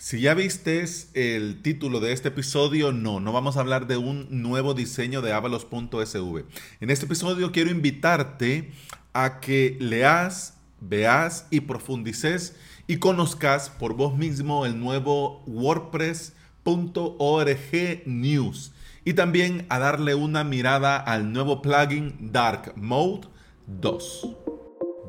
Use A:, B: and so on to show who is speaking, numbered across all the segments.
A: Si ya viste el título de este episodio, no, no vamos a hablar de un nuevo diseño de avalos.sv. En este episodio quiero invitarte a que leas, veas y profundices y conozcas por vos mismo el nuevo WordPress.org News y también a darle una mirada al nuevo plugin Dark Mode 2.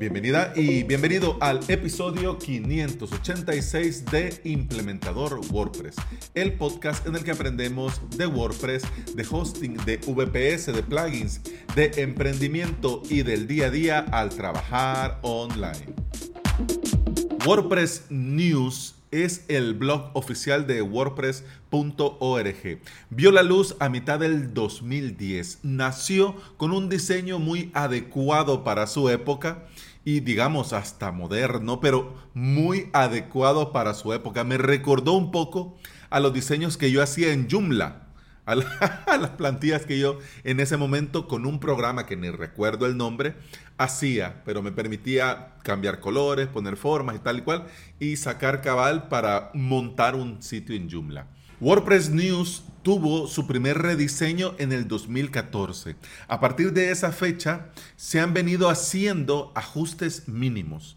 A: Bienvenida y bienvenido al episodio 586 de Implementador WordPress, el podcast en el que aprendemos de WordPress, de hosting, de VPS, de plugins, de emprendimiento y del día a día al trabajar online. WordPress News es el blog oficial de WordPress.org. Vio la luz a mitad del 2010. Nació con un diseño muy adecuado para su época y digamos hasta moderno, pero muy adecuado para su época. Me recordó un poco a los diseños que yo hacía en Joomla, a, las plantillas que yo en ese momento con un programa que ni recuerdo el nombre hacía, pero me permitía cambiar colores, poner formas y tal y cual y sacar cabal para montar un sitio en Joomla. WordPress News tuvo su primer rediseño en el 2014. A partir de esa fecha se han venido haciendo ajustes mínimos.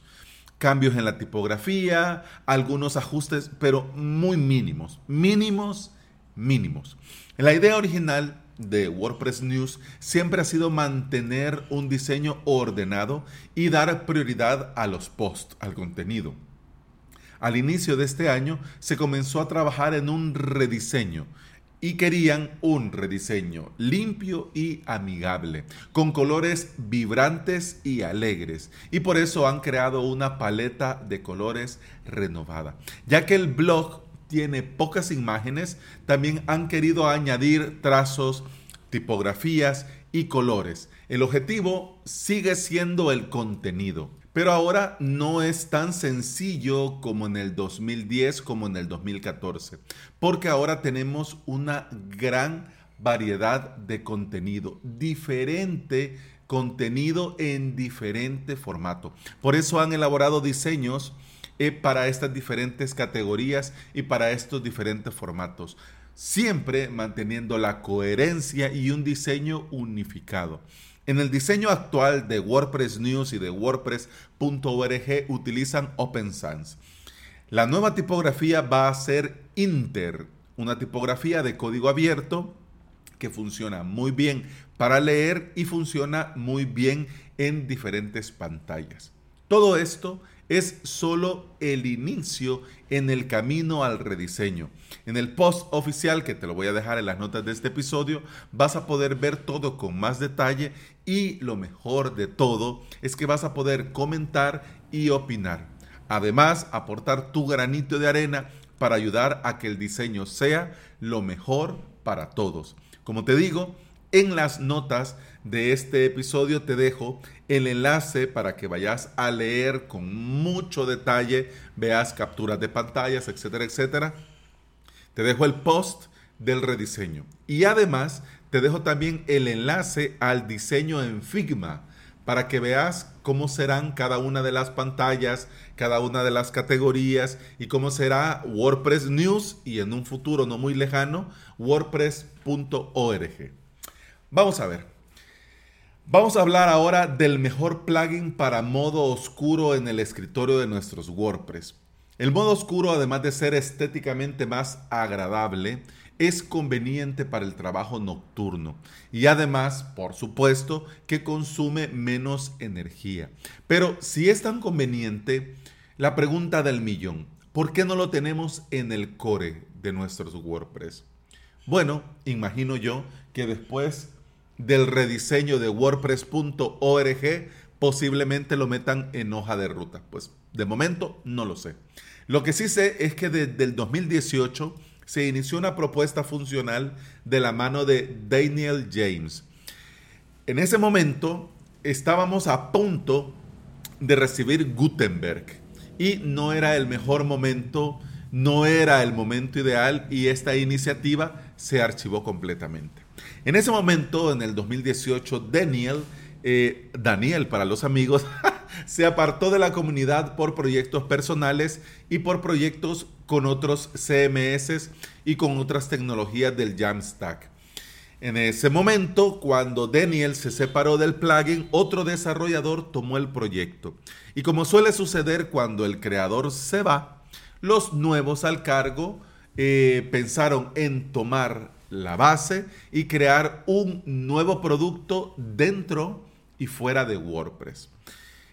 A: Cambios en la tipografía, algunos ajustes, pero muy mínimos. Mínimos, mínimos. La idea original de WordPress News siempre ha sido mantener un diseño ordenado y dar prioridad a los posts, al contenido. Al inicio de este año se comenzó a trabajar en un rediseño y querían un rediseño limpio y amigable, con colores vibrantes y alegres. Y por eso han creado una paleta de colores renovada. Ya que el blog tiene pocas imágenes, también han querido añadir trazos, tipografías y colores. El objetivo sigue siendo el contenido. Pero ahora no es tan sencillo como en el 2010, como en el 2014, porque ahora tenemos una gran variedad de contenido, diferente contenido en diferente formato. Por eso han elaborado diseños eh, para estas diferentes categorías y para estos diferentes formatos, siempre manteniendo la coherencia y un diseño unificado. En el diseño actual de WordPress News y de WordPress.org utilizan Open Sans. La nueva tipografía va a ser Inter, una tipografía de código abierto que funciona muy bien para leer y funciona muy bien en diferentes pantallas. Todo esto es solo el inicio en el camino al rediseño. En el post oficial, que te lo voy a dejar en las notas de este episodio, vas a poder ver todo con más detalle y lo mejor de todo es que vas a poder comentar y opinar. Además, aportar tu granito de arena para ayudar a que el diseño sea lo mejor para todos. Como te digo, en las notas de este episodio te dejo el enlace para que vayas a leer con mucho detalle, veas capturas de pantallas, etcétera, etcétera. Te dejo el post del rediseño. Y además te dejo también el enlace al diseño en Figma para que veas cómo serán cada una de las pantallas, cada una de las categorías y cómo será WordPress News y en un futuro no muy lejano, wordpress.org. Vamos a ver. Vamos a hablar ahora del mejor plugin para modo oscuro en el escritorio de nuestros WordPress. El modo oscuro, además de ser estéticamente más agradable, es conveniente para el trabajo nocturno y además, por supuesto, que consume menos energía. Pero si es tan conveniente, la pregunta del millón, ¿por qué no lo tenemos en el core de nuestros WordPress? Bueno, imagino yo que después del rediseño de wordpress.org posiblemente lo metan en hoja de ruta. Pues de momento no lo sé. Lo que sí sé es que desde el 2018 se inició una propuesta funcional de la mano de Daniel James. En ese momento estábamos a punto de recibir Gutenberg y no era el mejor momento, no era el momento ideal y esta iniciativa se archivó completamente. En ese momento, en el 2018, Daniel, eh, Daniel para los amigos, se apartó de la comunidad por proyectos personales y por proyectos con otros CMS y con otras tecnologías del Jamstack. En ese momento, cuando Daniel se separó del plugin, otro desarrollador tomó el proyecto. Y como suele suceder cuando el creador se va, los nuevos al cargo eh, pensaron en tomar la base y crear un nuevo producto dentro y fuera de WordPress.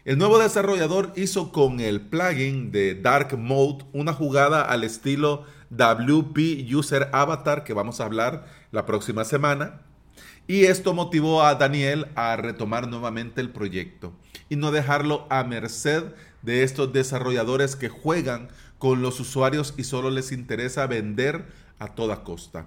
A: El nuevo desarrollador hizo con el plugin de Dark Mode una jugada al estilo WP User Avatar que vamos a hablar la próxima semana. Y esto motivó a Daniel a retomar nuevamente el proyecto y no dejarlo a merced de estos desarrolladores que juegan con los usuarios y solo les interesa vender a toda costa.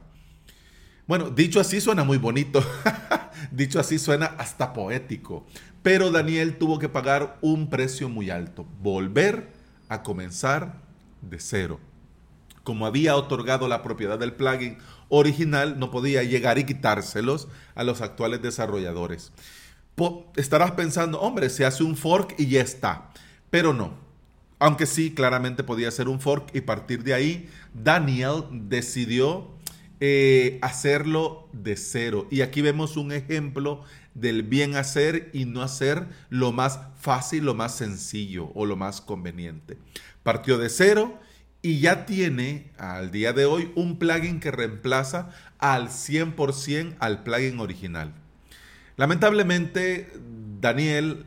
A: Bueno, dicho así suena muy bonito, dicho así suena hasta poético, pero Daniel tuvo que pagar un precio muy alto, volver a comenzar de cero. Como había otorgado la propiedad del plugin original, no podía llegar y quitárselos a los actuales desarrolladores. estarás pensando, hombre, se hace un fork y ya está, pero no. Aunque sí, claramente podía ser un fork y partir de ahí, Daniel decidió eh, hacerlo de cero. Y aquí vemos un ejemplo del bien hacer y no hacer lo más fácil, lo más sencillo o lo más conveniente. Partió de cero y ya tiene al día de hoy un plugin que reemplaza al 100% al plugin original. Lamentablemente, Daniel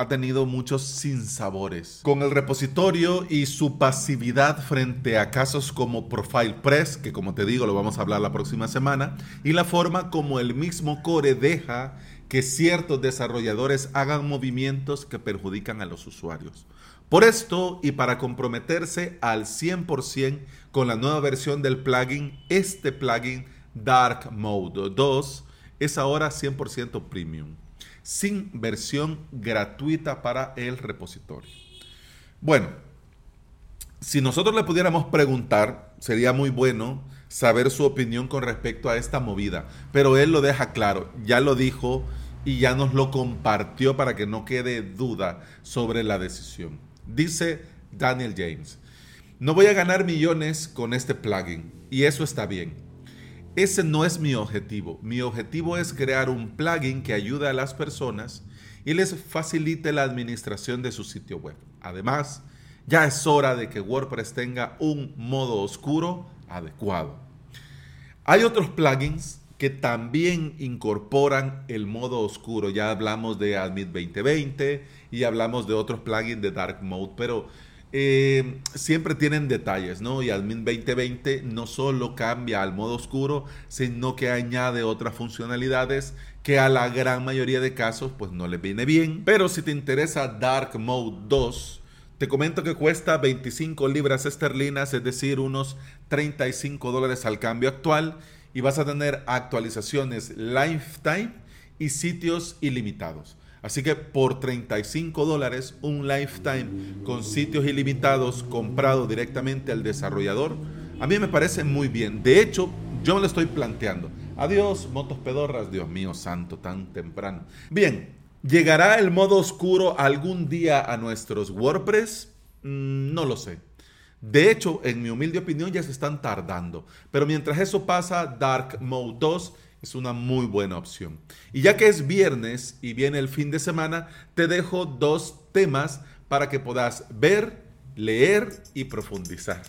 A: ha tenido muchos sinsabores. Con el repositorio y su pasividad frente a casos como Profile Press, que como te digo lo vamos a hablar la próxima semana, y la forma como el mismo core deja que ciertos desarrolladores hagan movimientos que perjudican a los usuarios. Por esto, y para comprometerse al 100% con la nueva versión del plugin, este plugin Dark Mode 2 es ahora 100% premium sin versión gratuita para el repositorio. Bueno, si nosotros le pudiéramos preguntar, sería muy bueno saber su opinión con respecto a esta movida, pero él lo deja claro, ya lo dijo y ya nos lo compartió para que no quede duda sobre la decisión. Dice Daniel James, no voy a ganar millones con este plugin y eso está bien ese no es mi objetivo. Mi objetivo es crear un plugin que ayude a las personas y les facilite la administración de su sitio web. Además, ya es hora de que WordPress tenga un modo oscuro adecuado. Hay otros plugins que también incorporan el modo oscuro. Ya hablamos de Admin 2020 y hablamos de otros plugins de Dark Mode, pero eh, siempre tienen detalles, ¿no? Y Admin 2020 no solo cambia al modo oscuro, sino que añade otras funcionalidades que a la gran mayoría de casos pues no les viene bien. Pero si te interesa Dark Mode 2, te comento que cuesta 25 libras esterlinas, es decir, unos 35 dólares al cambio actual, y vas a tener actualizaciones lifetime y sitios ilimitados. Así que por 35 dólares, un lifetime con sitios ilimitados comprado directamente al desarrollador, a mí me parece muy bien. De hecho, yo me lo estoy planteando. Adiós, motos pedorras, Dios mío santo, tan temprano. Bien, ¿llegará el modo oscuro algún día a nuestros WordPress? Mm, no lo sé. De hecho, en mi humilde opinión ya se están tardando. Pero mientras eso pasa, Dark Mode 2 es una muy buena opción. Y ya que es viernes y viene el fin de semana, te dejo dos temas para que puedas ver, leer y profundizar.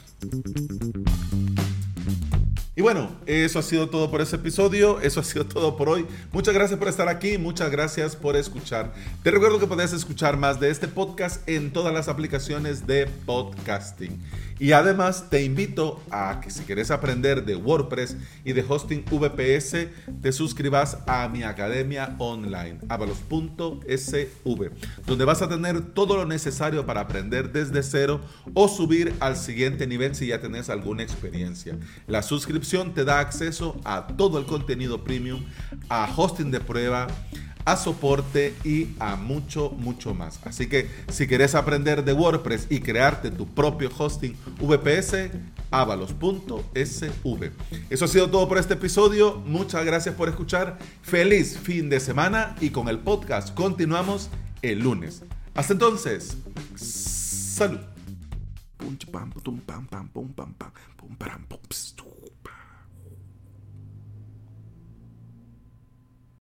A: Y bueno, eso ha sido todo por ese episodio, eso ha sido todo por hoy. Muchas gracias por estar aquí, muchas gracias por escuchar. Te recuerdo que puedes escuchar más de este podcast en todas las aplicaciones de podcasting. Y además te invito a que si quieres aprender de WordPress y de hosting VPS, te suscribas a mi academia online, avalos.sv, donde vas a tener todo lo necesario para aprender desde cero o subir al siguiente nivel si ya tenés alguna experiencia. La suscripción te da acceso a todo el contenido premium, a hosting de prueba, a soporte y a mucho, mucho más. Así que si quieres aprender de WordPress y crearte tu propio hosting VPS, avalos.sv. Eso ha sido todo por este episodio. Muchas gracias por escuchar. Feliz fin de semana y con el podcast continuamos el lunes. Hasta entonces, salud.